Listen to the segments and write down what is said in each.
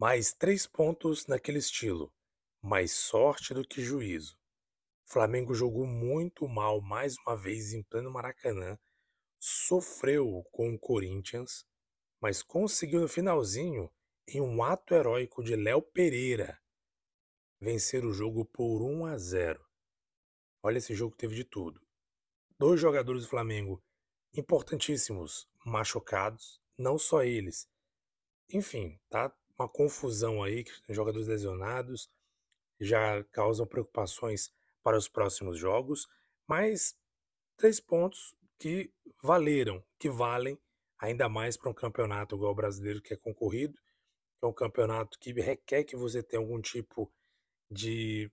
Mais três pontos naquele estilo. Mais sorte do que juízo. Flamengo jogou muito mal mais uma vez em pleno Maracanã. Sofreu com o Corinthians, mas conseguiu no finalzinho, em um ato heróico de Léo Pereira, vencer o jogo por 1 a 0. Olha, esse jogo teve de tudo. Dois jogadores do Flamengo importantíssimos machucados, não só eles. Enfim, tá uma confusão aí, jogadores lesionados já causam preocupações para os próximos jogos, mas três pontos que valeram, que valem ainda mais para um campeonato igual o brasileiro que é concorrido, que é um campeonato que requer que você tenha algum tipo de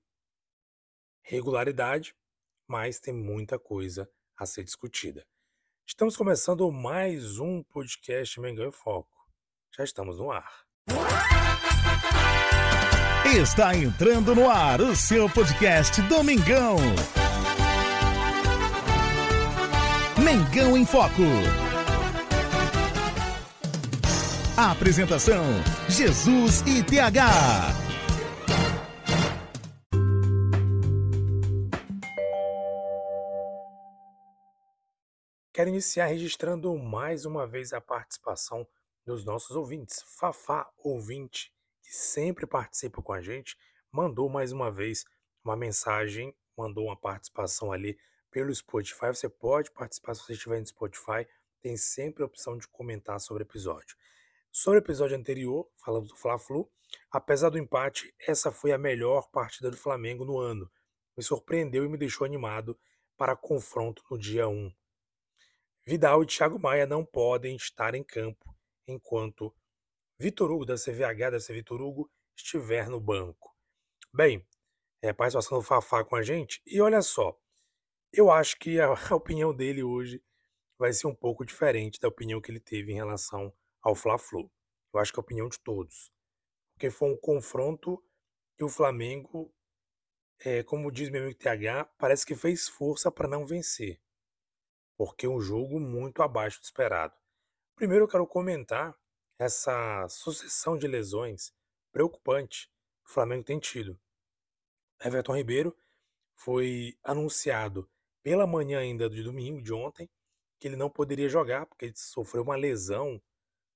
regularidade, mas tem muita coisa a ser discutida. Estamos começando mais um podcast Mengão em Foco. Já estamos no ar. Está entrando no ar o seu podcast Domingão. Mengão em Foco. A apresentação: Jesus e TH. Quero iniciar registrando mais uma vez a participação dos nossos ouvintes. Fafá, ouvinte, que sempre participa com a gente, mandou mais uma vez uma mensagem, mandou uma participação ali pelo Spotify. Você pode participar se você estiver no Spotify, tem sempre a opção de comentar sobre o episódio. Sobre o episódio anterior, falamos do Fla-Flu, apesar do empate, essa foi a melhor partida do Flamengo no ano. Me surpreendeu e me deixou animado para confronto no dia 1. Vidal e Thiago Maia não podem estar em campo enquanto Vitor Hugo da CVH, da Vitor Hugo, estiver no banco. Bem, é, participação do Fafá com a gente. E olha só, eu acho que a, opinião dele hoje vai ser um pouco diferente da opinião que ele teve em relação ao Fla-Flu. Eu acho que é a opinião de todos. Porque foi um confronto que o Flamengo, é, como diz meu amigo TH, parece que fez força para não vencer porque um jogo muito abaixo do esperado. Primeiro eu quero comentar essa sucessão de lesões preocupante que o Flamengo tem tido. Everton Ribeiro foi anunciado pela manhã ainda de domingo, de ontem, que ele não poderia jogar porque ele sofreu uma lesão,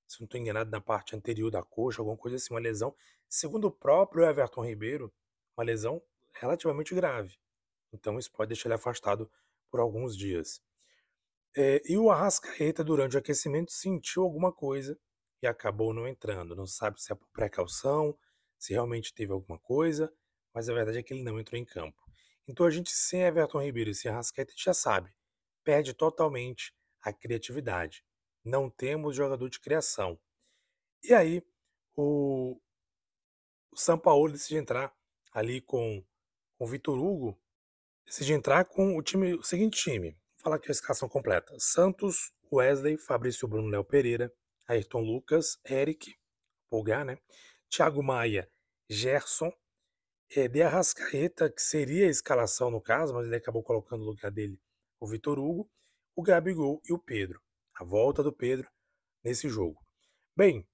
se não estou enganado, na parte anterior da coxa, alguma coisa assim, uma lesão. Segundo o próprio Everton Ribeiro, uma lesão relativamente grave. Então isso pode deixar ele afastado por alguns dias. É, e o Arrascaeta, durante o aquecimento, sentiu alguma coisa e acabou não entrando. Não sabe se é por precaução, se realmente teve alguma coisa, mas a verdade é que ele não entrou em campo. Então a gente, sem Everton Ribeiro e sem Arrascaeta, já sabe, perde totalmente a criatividade. Não temos jogador de criação. E aí, o, o São Paulo decide entrar ali com, com o Vitor Hugo, decide entrar com o time, o seguinte time: falar aqui a escalação completa. Santos, Wesley, Fabrício Bruno, Léo Pereira, Ayrton Lucas, Eric, Pulgar, né? Thiago Maia, Gerson, é, de Arrascaeta, que seria a escalação no caso, mas ele acabou colocando no lugar dele o Vitor Hugo, o Gabigol e o Pedro. A volta do Pedro nesse jogo. Bem,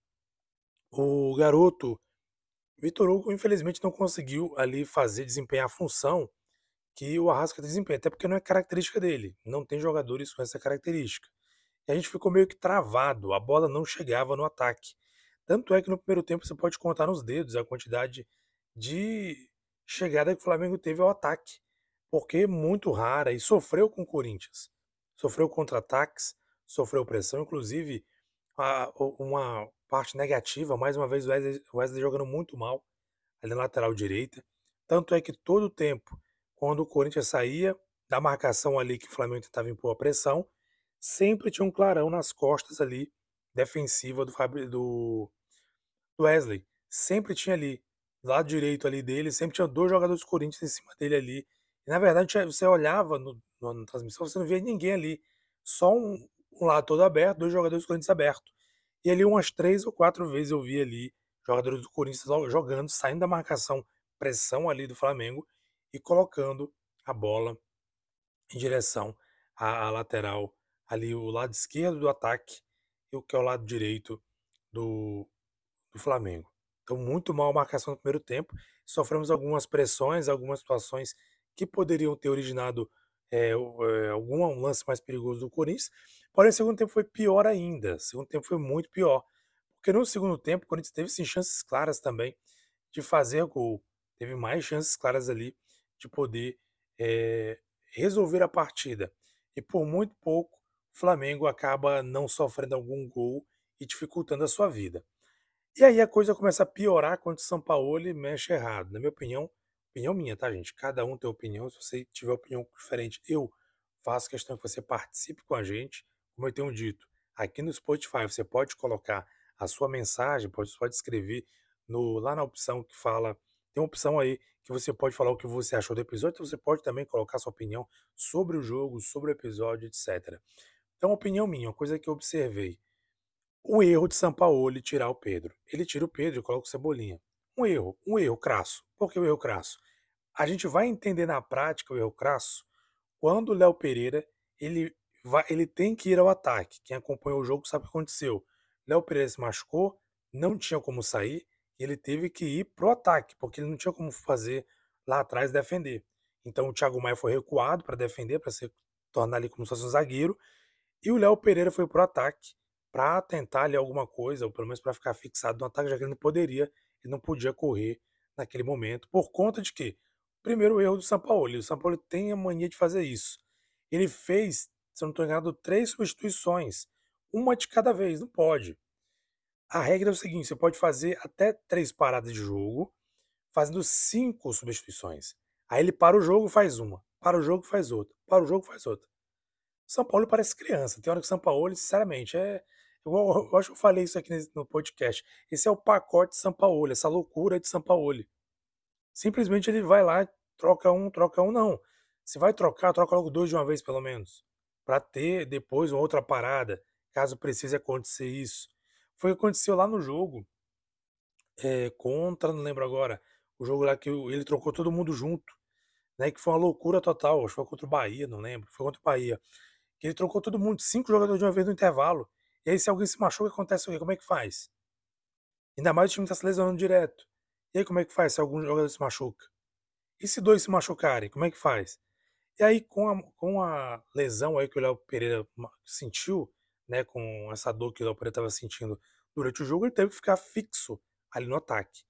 o garoto Vitor Hugo, infelizmente, não conseguiu ali fazer, desempenhar a função que o Arrasca desempenha, até porque não é característica dele, não tem jogadores com essa característica. E a gente ficou meio que travado, a bola não chegava no ataque. Tanto é que no primeiro tempo você pode contar nos dedos a quantidade de chegada que o Flamengo teve ao ataque, porque é muito rara e sofreu com o Corinthians. Sofreu contra-ataques, sofreu pressão, inclusive uma parte negativa, mais uma vez o Wesley, Wesley jogando muito mal ali na lateral direita. Tanto é que todo o tempo quando o Corinthians saía da marcação ali que o Flamengo tentava impor a pressão, sempre tinha um clarão nas costas ali, defensiva do, do, do Wesley. Sempre tinha ali, lado direito ali dele, sempre tinha dois jogadores do Corinthians em cima dele ali. E na verdade você olhava no, no, na transmissão, você não via ninguém ali. Só um, um lado todo aberto, dois jogadores do Corinthians aberto. E ali umas três ou quatro vezes eu vi ali jogadores do Corinthians jogando, saindo da marcação, pressão ali do Flamengo e colocando a bola em direção à, lateral, ali o lado esquerdo do ataque e o que é o lado direito do, do Flamengo. Então, muito mal a marcação no primeiro tempo. Sofremos algumas pressões, algumas situações que poderiam ter originado é, algum um lance mais perigoso do Corinthians. Porém, o segundo tempo foi pior ainda. O segundo tempo foi muito pior. Porque no segundo tempo, o Corinthians teve sim chances claras também de fazer gol. Teve mais chances claras ali de poder é, resolver a partida. E por muito pouco, o Flamengo acaba não sofrendo algum gol e dificultando a sua vida. E aí a coisa começa a piorar quando o São Paulo mexe errado. Na minha opinião, opinião minha, tá, gente? Cada um tem opinião. Se você tiver opinião diferente, eu faço questão que você participe com a gente. Como eu tenho dito, aqui no Spotify você pode colocar a sua mensagem, pode, pode escrever no, lá na opção que fala. Tem uma opção aí que você pode falar o que você achou do episódio, você pode também colocar sua opinião sobre o jogo, sobre o episódio, etc. Então, opinião minha, uma coisa que eu observei o erro de Sampaoli tirar o Pedro. Ele tira o Pedro e coloca o Cebolinha. Um erro, um erro crasso. Por que o erro crasso? A gente vai entender na prática o erro crasso quando o Léo Pereira ele, vai, ele tem que ir ao ataque. Quem acompanhou o jogo sabe o que aconteceu. Léo Pereira se machucou, não tinha como sair, ele teve que ir pro ataque, porque ele não tinha como fazer lá atrás defender. Então o Thiago Maia foi recuado para defender, para se tornar ali como se fosse um zagueiro, e o Léo Pereira foi pro ataque para tentar ali alguma coisa, ou pelo menos para ficar fixado no ataque, já que ele não poderia, ele não podia correr naquele momento, por conta de que, primeiro erro do São Paulo, o São Paulo tem a mania de fazer isso. Ele fez, se eu não estou enganado, três substituições, uma de cada vez, não pode. A regra é o seguinte: você pode fazer até três paradas de jogo, fazendo cinco substituições. Aí ele para o jogo, faz uma, para o jogo, faz outra, para o jogo, faz outra. São Paulo parece criança. Tem hora que São Paulo, sinceramente, é, eu, eu acho que eu falei isso aqui no podcast. Esse é o pacote de São Paulo, essa loucura de São Paulo. Simplesmente ele vai lá, troca um, troca um, não. Se vai trocar, troca logo dois de uma vez, pelo menos. Para ter depois uma outra parada, caso precise acontecer isso. Foi o que aconteceu lá no jogo. É, contra, não lembro agora. O jogo lá que ele trocou todo mundo junto. Né, que foi uma loucura total. Acho que foi contra o Bahia, não lembro. Foi contra o Bahia. Que ele trocou todo mundo, cinco jogadores de uma vez no intervalo. E aí, se alguém se machuca, acontece o quê? Como é que faz? Ainda mais o time está se lesionando direto. E aí, como é que faz se algum jogador se machuca? E se dois se machucarem, como é que faz? E aí, com a, com a lesão aí que o Léo Pereira sentiu, né, com essa dor que o Léo Pereira estava sentindo durante o jogo, ele teve que ficar fixo ali no ataque.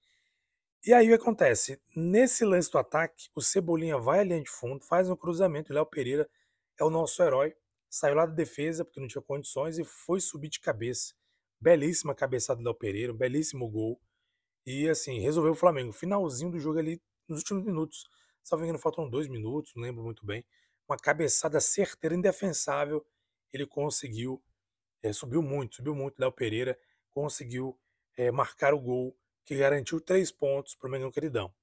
E aí o que acontece? Nesse lance do ataque, o Cebolinha vai à linha de fundo, faz um cruzamento, o Léo Pereira é o nosso herói, saiu lá da defesa porque não tinha condições e foi subir de cabeça. Belíssima cabeçada do Léo Pereira, um belíssimo gol. E assim, resolveu o Flamengo. Finalzinho do jogo ali, nos últimos minutos. Salvo engano, faltam dois minutos, não lembro muito bem. Uma cabeçada certeira, indefensável. Ele conseguiu, é, subiu muito, subiu muito. Léo Pereira conseguiu é, marcar o gol que garantiu três pontos para o Mengão Queridão.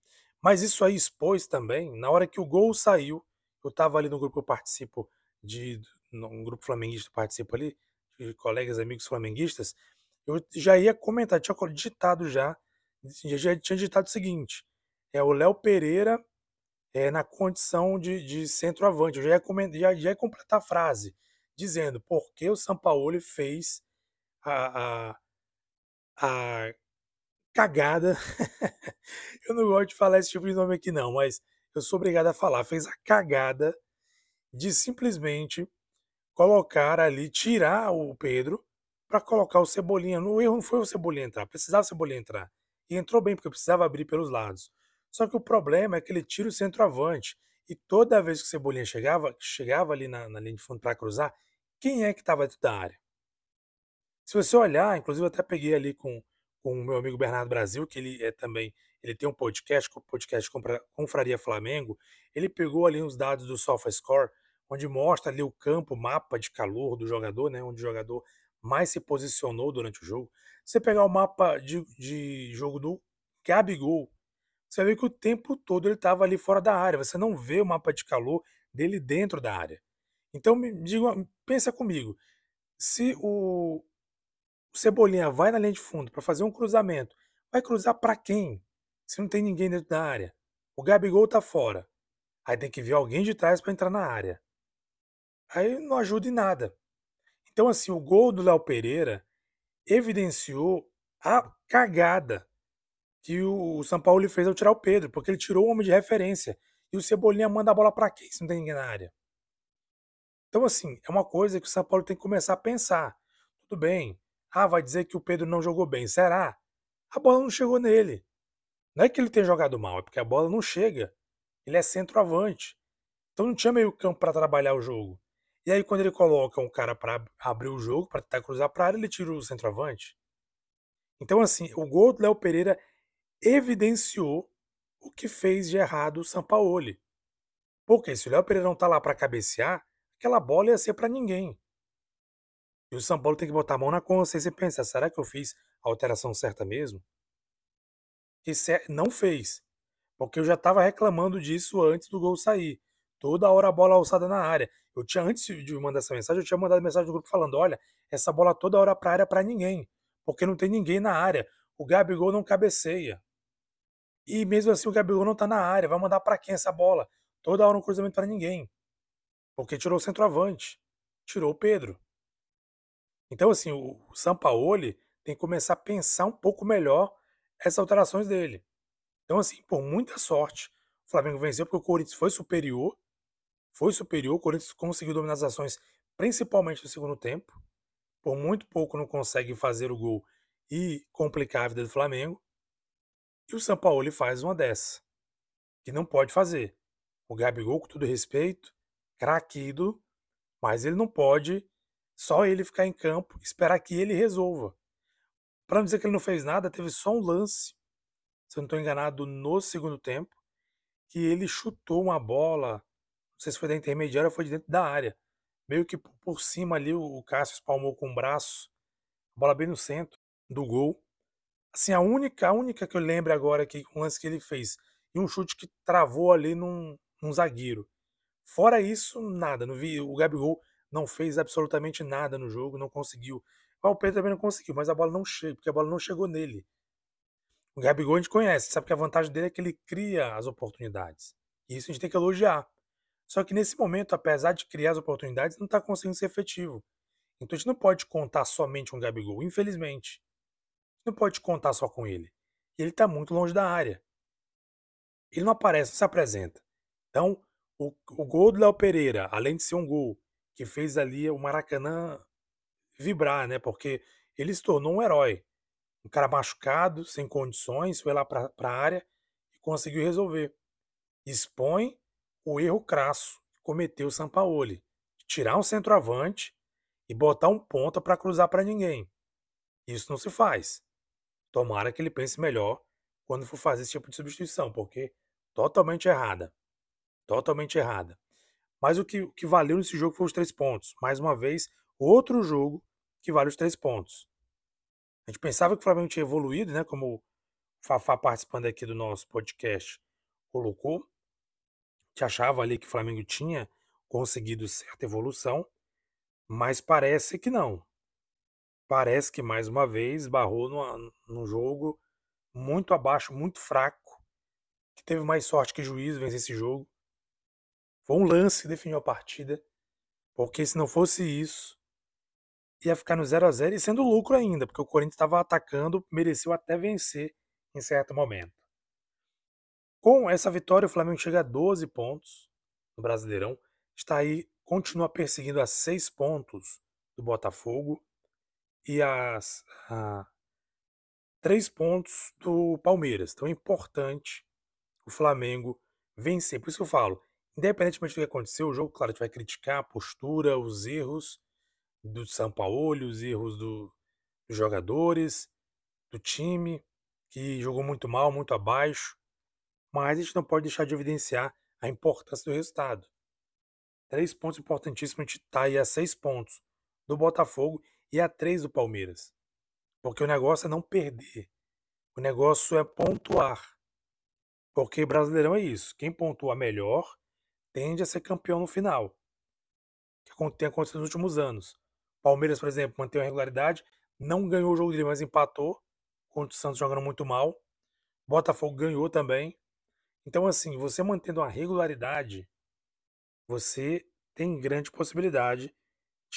Mas isso aí expôs também, na hora que o gol saiu, eu estava ali no grupo que eu participo de um grupo flamenguista participa ali, de colegas, amigos flamenguistas, eu já ia comentar, tinha digitado já, já tinha digitado o seguinte, é o Léo Pereira é, na condição de, de centroavante, eu já ia, comentar, já, já ia completar a frase, dizendo por que o Sampaoli fez a, a, a cagada, eu não gosto de falar esse tipo de nome aqui não, mas eu sou obrigado a falar, fez a cagada de simplesmente colocar ali, tirar o Pedro para colocar o Cebolinha. No erro não foi o Cebolinha entrar, precisava o Cebolinha entrar. E entrou bem, porque precisava abrir pelos lados. Só que o problema é que ele tira o centroavante. E toda vez que o Cebolinha chegava, chegava ali na, na linha de fundo para cruzar, quem é que estava dentro da área? Se você olhar, inclusive eu até peguei ali com, com o meu amigo Bernardo Brasil, que ele é também, ele tem um podcast, o podcast Confraria Flamengo, ele pegou ali os dados do SofaScore, onde mostra ali o campo, mapa de calor do jogador, né, onde o jogador mais se posicionou durante o jogo. Você pegar o mapa de, de jogo do Gabigol, você vê que o tempo todo ele estava ali fora da área. Você não vê o mapa de calor dele dentro da área. Então, me diga, pensa comigo. Se o, Cebolinha vai na linha de fundo para fazer um cruzamento, vai cruzar para quem? Se não tem ninguém dentro da área. O Gabigol tá fora. Aí tem que vir alguém de trás para entrar na área aí não ajuda em nada. Então, assim, o gol do Léo Pereira evidenciou a cagada que o São Paulo fez ao tirar o Pedro, porque ele tirou o homem de referência. E o Cebolinha manda a bola para quem se não tem ninguém na área? Então, assim, é uma coisa que o São Paulo tem que começar a pensar. Tudo bem. Ah, vai dizer que o Pedro não jogou bem. Será? A bola não chegou nele. Não é que ele tenha jogado mal, é porque a bola não chega. Ele é centroavante. Então não tinha meio campo para trabalhar o jogo. E aí, quando ele coloca um cara para abrir o jogo, para tentar cruzar para área, ele tira o centroavante. Então, assim, o gol do Léo Pereira evidenciou o que fez de errado o Sampaoli. Porque se o Léo Pereira não tá lá para cabecear, aquela bola ia ser para ninguém. E o São Paulo tem que botar a mão na consciência e pensar: será que eu fiz a alteração certa mesmo? E não fez. Porque eu já estava reclamando disso antes do gol sair. Toda hora a bola alçada na área. Eu tinha, antes de mandar essa mensagem, eu tinha mandado mensagem no grupo falando: olha, essa bola toda hora para área para ninguém. Porque não tem ninguém na área. O Gabigol não cabeceia. E mesmo assim o Gabigol não tá na área. Vai mandar para quem essa bola? Toda hora um cruzamento para ninguém. Porque tirou o centroavante. Tirou o Pedro. Então, assim, o Sampaoli tem que começar a pensar um pouco melhor essas alterações dele. Então, assim, por muita sorte, o Flamengo venceu porque o Corinthians foi superior. Foi superior. O Corinthians conseguiu dominar as ações, principalmente no segundo tempo. Por muito pouco não consegue fazer o gol e complicar a vida do Flamengo. E o São Paulo faz uma dessa, que não pode fazer. O Gabigol, com todo respeito, craquido, mas ele não pode só ele ficar em campo, esperar que ele resolva. Para não dizer que ele não fez nada, teve só um lance, se eu não estou enganado, no segundo tempo, que ele chutou uma bola, não sei se foi da intermediária ou foi de dentro da área. Meio que por cima ali o Cássio espalmou com o braço, a bola bem no centro do gol. Assim, a única, a única que eu lembro agora que um lance que ele fez. E um chute que travou ali num, num zagueiro. Fora isso, nada. Não vi, o Gabigol não fez absolutamente nada no jogo, não conseguiu. O Pedro também não conseguiu, mas a bola não chega, porque a bola não chegou nele. O Gabigol a gente conhece, sabe que a vantagem dele é que ele cria as oportunidades. E isso a gente tem que elogiar. Só que nesse momento, apesar de criar as oportunidades, não está conseguindo ser efetivo. Então a gente não pode contar somente com o Gabigol, infelizmente não pode contar só com ele. E ele está muito longe da área. Ele não aparece, não se apresenta. Então, o, o gol do Léo Pereira, além de ser um gol que fez ali o Maracanã vibrar, né? Porque ele se tornou um herói. Um cara machucado, sem condições, foi lá para a área e conseguiu resolver. Expõe o erro crasso que cometeu o Sampaoli. Tirar um centroavante e botar um ponta para cruzar para ninguém. Isso não se faz. Tomara que ele pense melhor quando for fazer esse tipo de substituição, porque totalmente errada. Totalmente errada. Mas o que, o que valeu nesse jogo foi os três pontos. Mais uma vez, outro jogo que vale os três pontos. A gente pensava que o Flamengo tinha evoluído, né? Como o Fafá participando aqui do nosso podcast colocou. A gente achava ali que o Flamengo tinha conseguido certa evolução, mas parece que não parece que mais uma vez barrou num jogo muito abaixo, muito fraco, que teve mais sorte que juízo vencer esse jogo. Foi um lance que definiu a partida, porque se não fosse isso, ia ficar no 0 a 0 e sendo lucro ainda, porque o Corinthians estava atacando, mereceu até vencer em certo momento. Com essa vitória, o Flamengo chega a 12 pontos no Brasileirão, está aí, continua perseguindo a 6 pontos do Botafogo e as a, três pontos do Palmeiras. Então é importante o Flamengo vencer. Por isso que eu falo, independentemente do que aconteceu, o jogo, claro, a gente vai criticar a postura, os erros do São Paulo, os erros do, dos jogadores, do time, que jogou muito mal, muito abaixo. Mas a gente não pode deixar de evidenciar a importância do resultado. Três pontos importantíssimos, a gente está aí a seis pontos do Botafogo e a 3 do Palmeiras. Porque o negócio é não perder. O negócio é pontuar. Porque Brasileirão é isso. Quem pontua melhor tende a ser campeão no final. Que tem acontecido nos últimos anos. Palmeiras, por exemplo, manteve a regularidade, não ganhou o jogo dele, mas empatou. Contra o Santos jogando muito mal. Botafogo ganhou também. Então, assim, você mantendo a regularidade, você tem grande possibilidade de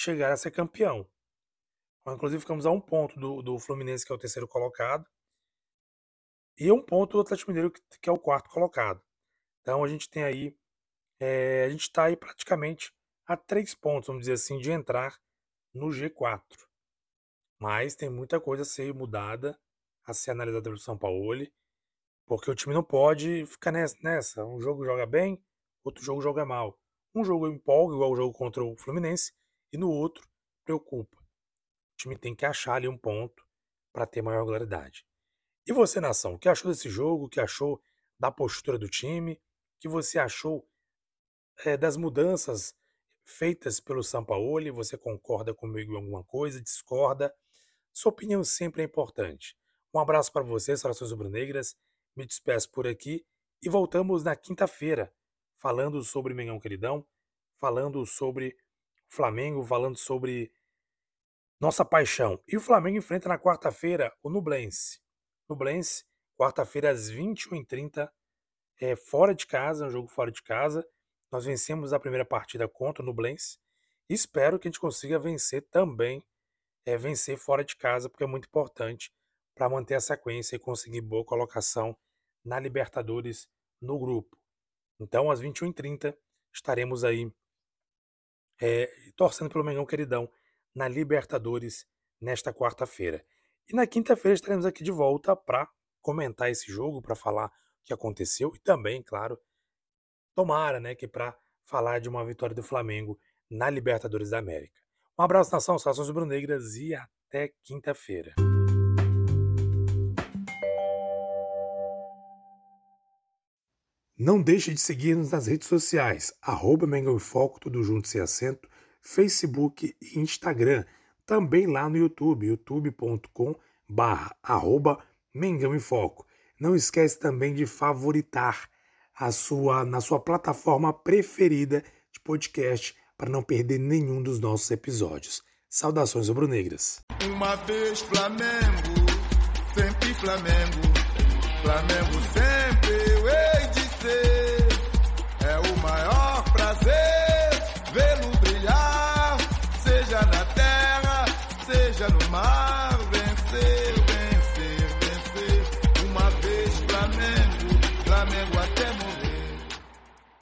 chegar a ser campeão. Inclusive, ficamos a um ponto do, do Fluminense, que é o terceiro colocado. e um ponto do Atlético Mineiro, que, que é o quarto colocado. Então a gente tem aí, é, a gente está aí praticamente a três pontos, vamos dizer assim, de entrar no G4. Mas tem muita coisa a ser mudada, a ser analisada pelo São Paulo, porque o time não pode ficar nessa. Um jogo joga bem, outro jogo joga mal. Um jogo empolga, igual o jogo contra o Fluminense, e no outro preocupa. O time tem que achar ali um ponto para ter maior regularidade. E você, nação, o que achou desse jogo? O que achou da postura do time? O que você achou é, das mudanças feitas pelo Sampaoli? Você concorda comigo em alguma coisa? Discorda? Sua opinião sempre é importante. Um abraço para vocês, Saudações Rubro-Negras. Me despeço por aqui e voltamos na quinta-feira, falando sobre Mengão Queridão, falando sobre Flamengo, falando sobre nossa paixão. E o Flamengo enfrenta na quarta-feira o Nublense. Nublense, quarta-feira às 21h30, é, fora de casa, um jogo fora de casa. Nós vencemos a primeira partida contra o Nublense. Espero que a gente consiga vencer também, é, vencer fora de casa, porque é muito importante para manter a sequência e conseguir boa colocação na Libertadores no grupo. Então, às 21h30, estaremos aí é, torcendo pelo Mengão Queridão na Libertadores nesta quarta-feira. E na quinta-feira estaremos aqui de volta para comentar esse jogo, para falar o que aconteceu e também, claro, tomara, né, que para falar de uma vitória do Flamengo na Libertadores da América. Um abraço, nação, saudações rubro-negras e até quinta-feira. Não deixe de seguir-nos nas redes sociais, arroba Foco, tudo junto sem acento, Facebook e Instagram. Também lá no YouTube, youtube.com barra Mengão Foco. Não esquece também de favoritar a sua, na sua plataforma preferida de podcast para não perder nenhum dos nossos episódios. Saudações rubro-negras. Uma vez Flamengo, sempre Flamengo, Flamengo sempre